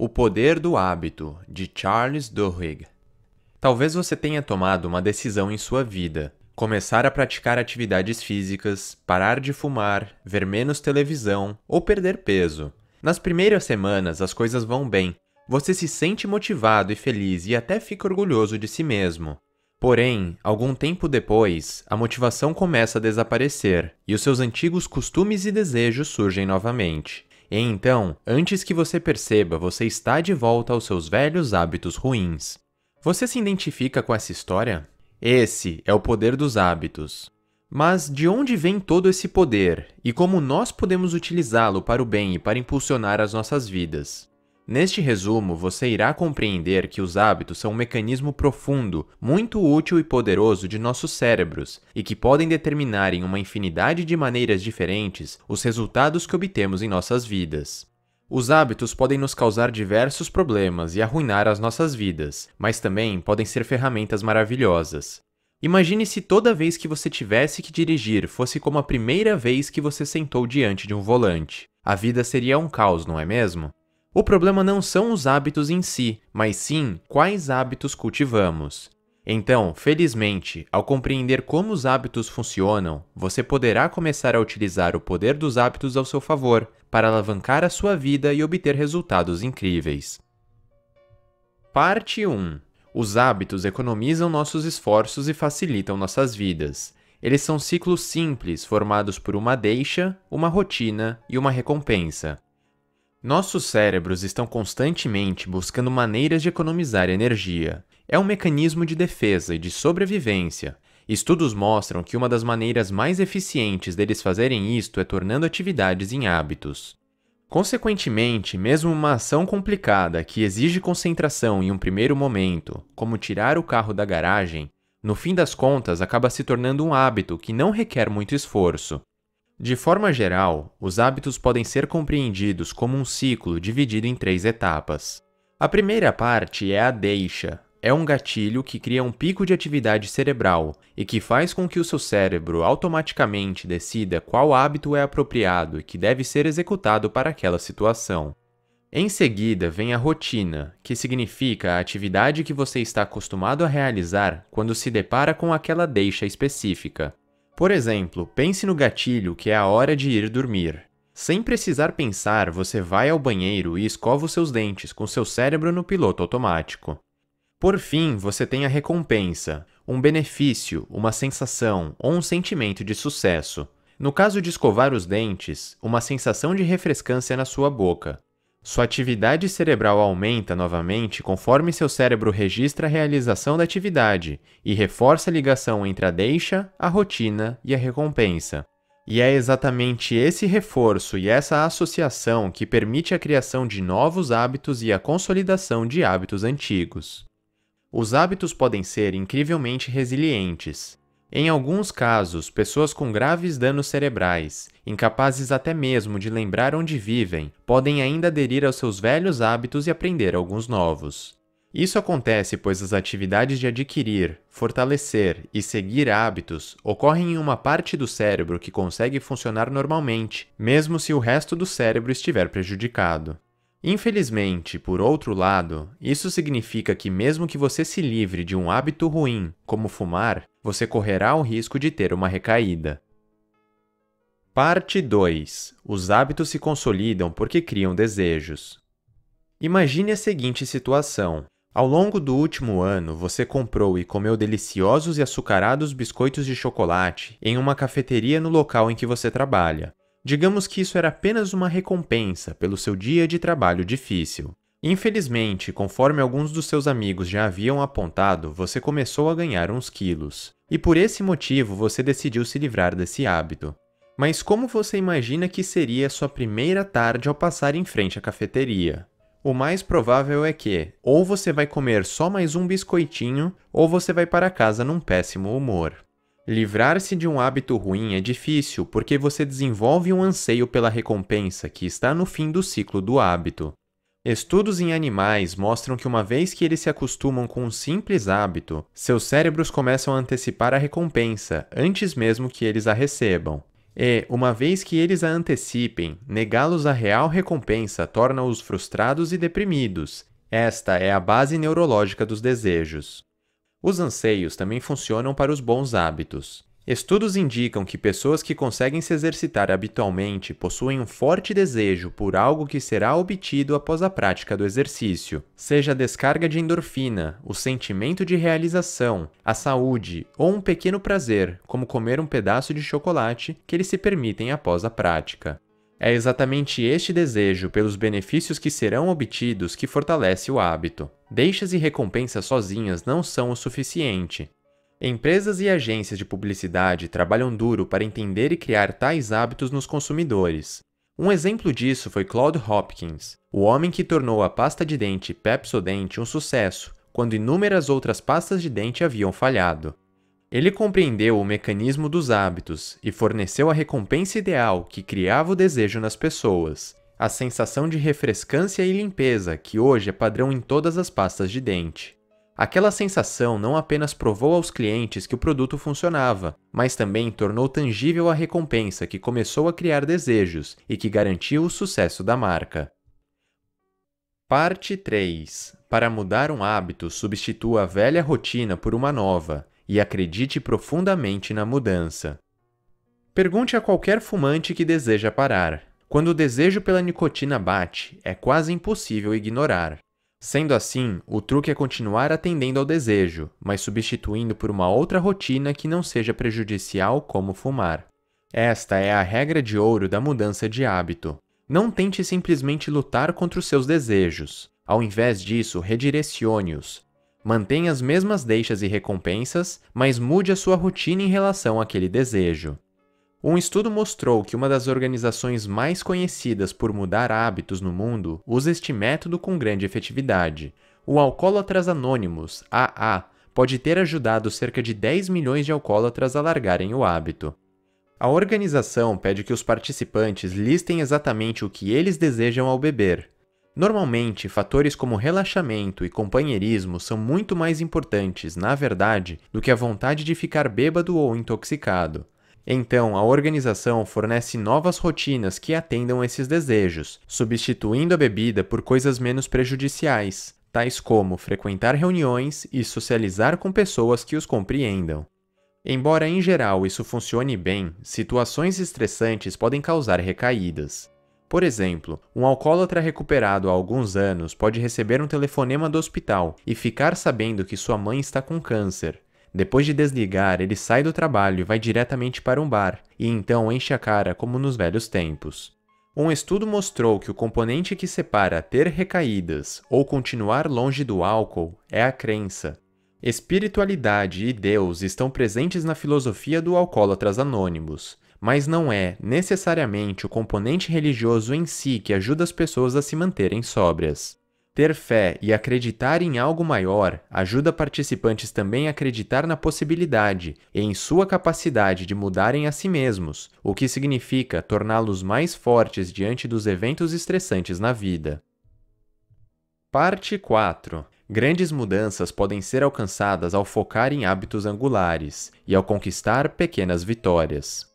O Poder do Hábito, de Charles Duhigg. Talvez você tenha tomado uma decisão em sua vida. Começar a praticar atividades físicas, parar de fumar, ver menos televisão ou perder peso. Nas primeiras semanas as coisas vão bem. Você se sente motivado e feliz e até fica orgulhoso de si mesmo. Porém, algum tempo depois, a motivação começa a desaparecer e os seus antigos costumes e desejos surgem novamente. E então, antes que você perceba, você está de volta aos seus velhos hábitos ruins. Você se identifica com essa história? Esse é o poder dos hábitos. Mas de onde vem todo esse poder e como nós podemos utilizá-lo para o bem e para impulsionar as nossas vidas? Neste resumo, você irá compreender que os hábitos são um mecanismo profundo, muito útil e poderoso de nossos cérebros e que podem determinar em uma infinidade de maneiras diferentes os resultados que obtemos em nossas vidas. Os hábitos podem nos causar diversos problemas e arruinar as nossas vidas, mas também podem ser ferramentas maravilhosas. Imagine se toda vez que você tivesse que dirigir fosse como a primeira vez que você sentou diante de um volante. A vida seria um caos, não é mesmo? O problema não são os hábitos em si, mas sim quais hábitos cultivamos. Então, felizmente, ao compreender como os hábitos funcionam, você poderá começar a utilizar o poder dos hábitos ao seu favor para alavancar a sua vida e obter resultados incríveis. Parte 1 Os hábitos economizam nossos esforços e facilitam nossas vidas. Eles são ciclos simples formados por uma deixa, uma rotina e uma recompensa. Nossos cérebros estão constantemente buscando maneiras de economizar energia. É um mecanismo de defesa e de sobrevivência. Estudos mostram que uma das maneiras mais eficientes deles fazerem isto é tornando atividades em hábitos. Consequentemente, mesmo uma ação complicada que exige concentração em um primeiro momento, como tirar o carro da garagem, no fim das contas acaba se tornando um hábito que não requer muito esforço. De forma geral, os hábitos podem ser compreendidos como um ciclo dividido em três etapas. A primeira parte é a deixa. É um gatilho que cria um pico de atividade cerebral e que faz com que o seu cérebro automaticamente decida qual hábito é apropriado e que deve ser executado para aquela situação. Em seguida vem a rotina, que significa a atividade que você está acostumado a realizar quando se depara com aquela deixa específica. Por exemplo, pense no gatilho que é a hora de ir dormir. Sem precisar pensar, você vai ao banheiro e escova os seus dentes com seu cérebro no piloto automático. Por fim, você tem a recompensa, um benefício, uma sensação ou um sentimento de sucesso. No caso de escovar os dentes, uma sensação de refrescância na sua boca. Sua atividade cerebral aumenta novamente conforme seu cérebro registra a realização da atividade e reforça a ligação entre a deixa, a rotina e a recompensa. E é exatamente esse reforço e essa associação que permite a criação de novos hábitos e a consolidação de hábitos antigos. Os hábitos podem ser incrivelmente resilientes. Em alguns casos, pessoas com graves danos cerebrais, incapazes até mesmo de lembrar onde vivem, podem ainda aderir aos seus velhos hábitos e aprender alguns novos. Isso acontece pois as atividades de adquirir, fortalecer e seguir hábitos ocorrem em uma parte do cérebro que consegue funcionar normalmente, mesmo se o resto do cérebro estiver prejudicado. Infelizmente, por outro lado, isso significa que, mesmo que você se livre de um hábito ruim, como fumar, você correrá o risco de ter uma recaída. Parte 2 Os hábitos se consolidam porque criam desejos. Imagine a seguinte situação. Ao longo do último ano, você comprou e comeu deliciosos e açucarados biscoitos de chocolate em uma cafeteria no local em que você trabalha. Digamos que isso era apenas uma recompensa pelo seu dia de trabalho difícil. Infelizmente, conforme alguns dos seus amigos já haviam apontado, você começou a ganhar uns quilos. E por esse motivo você decidiu se livrar desse hábito. Mas como você imagina que seria sua primeira tarde ao passar em frente à cafeteria? O mais provável é que ou você vai comer só mais um biscoitinho, ou você vai para casa num péssimo humor. Livrar-se de um hábito ruim é difícil porque você desenvolve um anseio pela recompensa que está no fim do ciclo do hábito. Estudos em animais mostram que uma vez que eles se acostumam com um simples hábito, seus cérebros começam a antecipar a recompensa antes mesmo que eles a recebam. E, uma vez que eles a antecipem, negá-los à real recompensa torna-os frustrados e deprimidos. Esta é a base neurológica dos desejos. Os anseios também funcionam para os bons hábitos. Estudos indicam que pessoas que conseguem se exercitar habitualmente possuem um forte desejo por algo que será obtido após a prática do exercício, seja a descarga de endorfina, o sentimento de realização, a saúde ou um pequeno prazer, como comer um pedaço de chocolate, que eles se permitem após a prática. É exatamente este desejo pelos benefícios que serão obtidos que fortalece o hábito. Deixas e recompensas sozinhas não são o suficiente. Empresas e agências de publicidade trabalham duro para entender e criar tais hábitos nos consumidores. Um exemplo disso foi Claude Hopkins, o homem que tornou a pasta de dente Pepsodent um sucesso, quando inúmeras outras pastas de dente haviam falhado. Ele compreendeu o mecanismo dos hábitos e forneceu a recompensa ideal que criava o desejo nas pessoas, a sensação de refrescância e limpeza que hoje é padrão em todas as pastas de dente. Aquela sensação não apenas provou aos clientes que o produto funcionava, mas também tornou tangível a recompensa que começou a criar desejos e que garantiu o sucesso da marca. Parte 3. Para mudar um hábito, substitua a velha rotina por uma nova e acredite profundamente na mudança. Pergunte a qualquer fumante que deseja parar. Quando o desejo pela nicotina bate, é quase impossível ignorar. Sendo assim, o truque é continuar atendendo ao desejo, mas substituindo por uma outra rotina que não seja prejudicial, como fumar. Esta é a regra de ouro da mudança de hábito. Não tente simplesmente lutar contra os seus desejos. Ao invés disso, redirecione-os. Mantenha as mesmas deixas e recompensas, mas mude a sua rotina em relação àquele desejo. Um estudo mostrou que uma das organizações mais conhecidas por mudar hábitos no mundo usa este método com grande efetividade. O Alcoólatras Anônimos, AA, pode ter ajudado cerca de 10 milhões de alcoólatras a largarem o hábito. A organização pede que os participantes listem exatamente o que eles desejam ao beber. Normalmente, fatores como relaxamento e companheirismo são muito mais importantes, na verdade, do que a vontade de ficar bêbado ou intoxicado. Então, a organização fornece novas rotinas que atendam esses desejos, substituindo a bebida por coisas menos prejudiciais, tais como frequentar reuniões e socializar com pessoas que os compreendam. Embora em geral isso funcione bem, situações estressantes podem causar recaídas. Por exemplo, um alcoólatra recuperado há alguns anos pode receber um telefonema do hospital e ficar sabendo que sua mãe está com câncer, depois de desligar, ele sai do trabalho e vai diretamente para um bar, e então enche a cara como nos velhos tempos. Um estudo mostrou que o componente que separa ter recaídas ou continuar longe do álcool é a crença. Espiritualidade e Deus estão presentes na filosofia do Alcoólatras Anônimos, mas não é necessariamente o componente religioso em si que ajuda as pessoas a se manterem sóbrias. Ter fé e acreditar em algo maior ajuda participantes também a acreditar na possibilidade e em sua capacidade de mudarem a si mesmos, o que significa torná-los mais fortes diante dos eventos estressantes na vida. Parte 4 Grandes mudanças podem ser alcançadas ao focar em hábitos angulares e ao conquistar pequenas vitórias.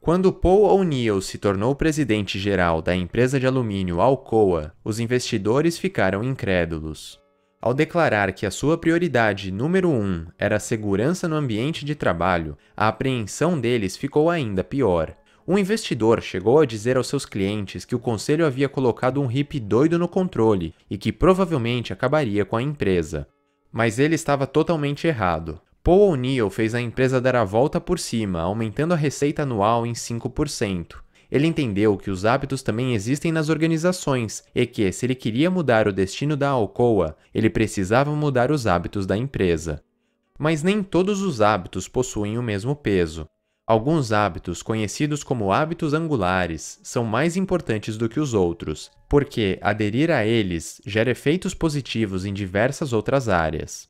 Quando Paul O'Neill se tornou presidente-geral da empresa de alumínio Alcoa, os investidores ficaram incrédulos. Ao declarar que a sua prioridade número um era a segurança no ambiente de trabalho, a apreensão deles ficou ainda pior. Um investidor chegou a dizer aos seus clientes que o conselho havia colocado um hippie doido no controle e que provavelmente acabaria com a empresa. Mas ele estava totalmente errado. Paul O'Neill fez a empresa dar a volta por cima, aumentando a receita anual em 5%. Ele entendeu que os hábitos também existem nas organizações e que, se ele queria mudar o destino da Alcoa, ele precisava mudar os hábitos da empresa. Mas nem todos os hábitos possuem o mesmo peso. Alguns hábitos, conhecidos como hábitos angulares, são mais importantes do que os outros, porque aderir a eles gera efeitos positivos em diversas outras áreas.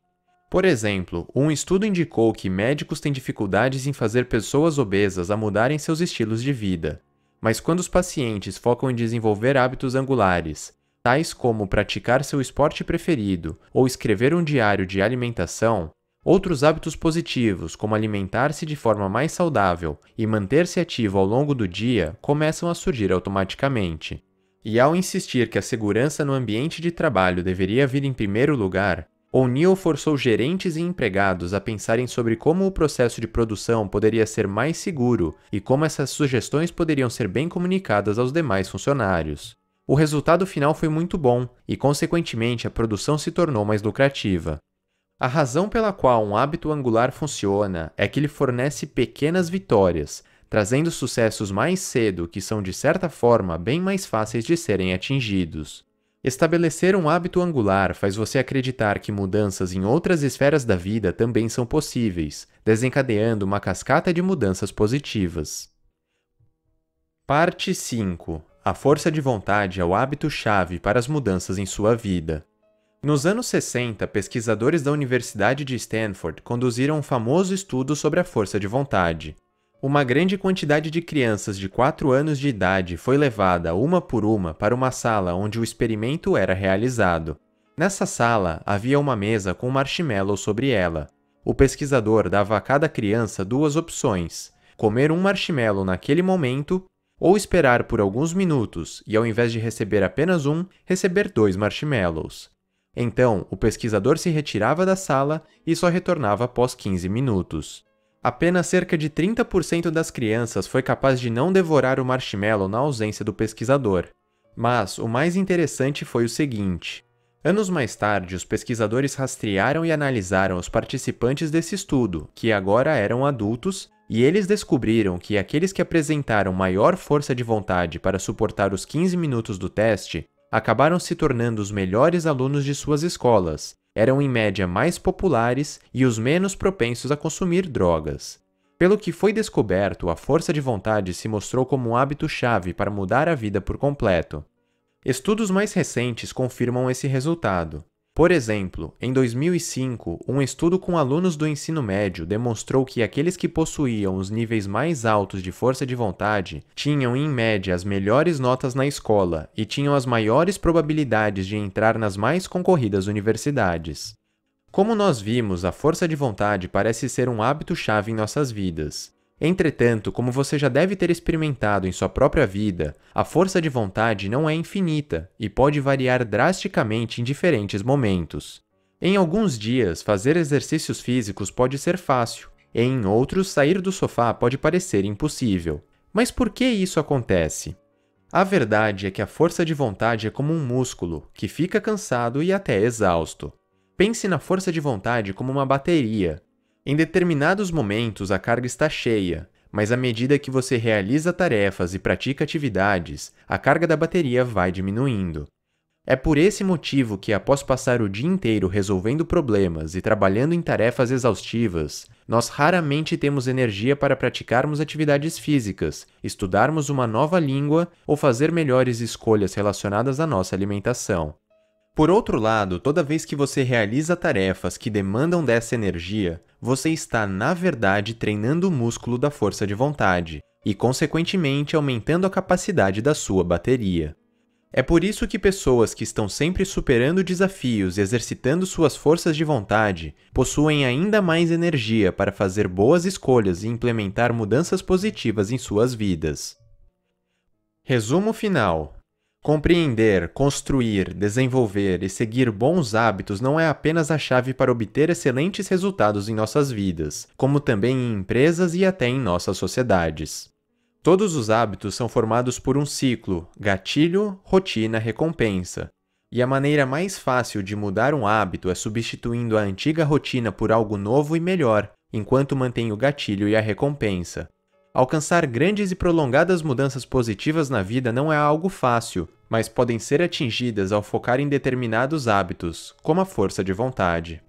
Por exemplo, um estudo indicou que médicos têm dificuldades em fazer pessoas obesas a mudarem seus estilos de vida. Mas quando os pacientes focam em desenvolver hábitos angulares, tais como praticar seu esporte preferido ou escrever um diário de alimentação, Outros hábitos positivos, como alimentar-se de forma mais saudável e manter-se ativo ao longo do dia, começam a surgir automaticamente. E ao insistir que a segurança no ambiente de trabalho deveria vir em primeiro lugar, O'Neill forçou gerentes e empregados a pensarem sobre como o processo de produção poderia ser mais seguro e como essas sugestões poderiam ser bem comunicadas aos demais funcionários. O resultado final foi muito bom e, consequentemente, a produção se tornou mais lucrativa. A razão pela qual um hábito angular funciona é que ele fornece pequenas vitórias, trazendo sucessos mais cedo que são de certa forma bem mais fáceis de serem atingidos. Estabelecer um hábito angular faz você acreditar que mudanças em outras esferas da vida também são possíveis, desencadeando uma cascata de mudanças positivas. Parte 5 A força de vontade é o hábito-chave para as mudanças em sua vida. Nos anos 60, pesquisadores da Universidade de Stanford conduziram um famoso estudo sobre a força de vontade. Uma grande quantidade de crianças de 4 anos de idade foi levada, uma por uma, para uma sala onde o experimento era realizado. Nessa sala havia uma mesa com marshmallow sobre ela. O pesquisador dava a cada criança duas opções: comer um marshmallow naquele momento ou esperar por alguns minutos e, ao invés de receber apenas um, receber dois marshmallows. Então, o pesquisador se retirava da sala e só retornava após 15 minutos. Apenas cerca de 30% das crianças foi capaz de não devorar o marshmallow na ausência do pesquisador. Mas o mais interessante foi o seguinte: anos mais tarde, os pesquisadores rastrearam e analisaram os participantes desse estudo, que agora eram adultos, e eles descobriram que aqueles que apresentaram maior força de vontade para suportar os 15 minutos do teste acabaram se tornando os melhores alunos de suas escolas, eram em média mais populares e os menos propensos a consumir drogas. Pelo que foi descoberto, a força de vontade se mostrou como um hábito-chave para mudar a vida por completo. Estudos mais recentes confirmam esse resultado. Por exemplo, em 2005, um estudo com alunos do ensino médio demonstrou que aqueles que possuíam os níveis mais altos de força de vontade tinham, em média, as melhores notas na escola e tinham as maiores probabilidades de entrar nas mais concorridas universidades. Como nós vimos, a força de vontade parece ser um hábito-chave em nossas vidas. Entretanto, como você já deve ter experimentado em sua própria vida, a força de vontade não é infinita e pode variar drasticamente em diferentes momentos. Em alguns dias, fazer exercícios físicos pode ser fácil, e em outros, sair do sofá pode parecer impossível. Mas por que isso acontece? A verdade é que a força de vontade é como um músculo, que fica cansado e até exausto. Pense na força de vontade como uma bateria, em determinados momentos a carga está cheia, mas à medida que você realiza tarefas e pratica atividades, a carga da bateria vai diminuindo. É por esse motivo que, após passar o dia inteiro resolvendo problemas e trabalhando em tarefas exaustivas, nós raramente temos energia para praticarmos atividades físicas, estudarmos uma nova língua ou fazer melhores escolhas relacionadas à nossa alimentação. Por outro lado, toda vez que você realiza tarefas que demandam dessa energia, você está, na verdade, treinando o músculo da força de vontade e, consequentemente, aumentando a capacidade da sua bateria. É por isso que pessoas que estão sempre superando desafios e exercitando suas forças de vontade possuem ainda mais energia para fazer boas escolhas e implementar mudanças positivas em suas vidas. Resumo final: Compreender, construir, desenvolver e seguir bons hábitos não é apenas a chave para obter excelentes resultados em nossas vidas, como também em empresas e até em nossas sociedades. Todos os hábitos são formados por um ciclo: gatilho, rotina, recompensa. E a maneira mais fácil de mudar um hábito é substituindo a antiga rotina por algo novo e melhor, enquanto mantém o gatilho e a recompensa. Alcançar grandes e prolongadas mudanças positivas na vida não é algo fácil, mas podem ser atingidas ao focar em determinados hábitos, como a força de vontade.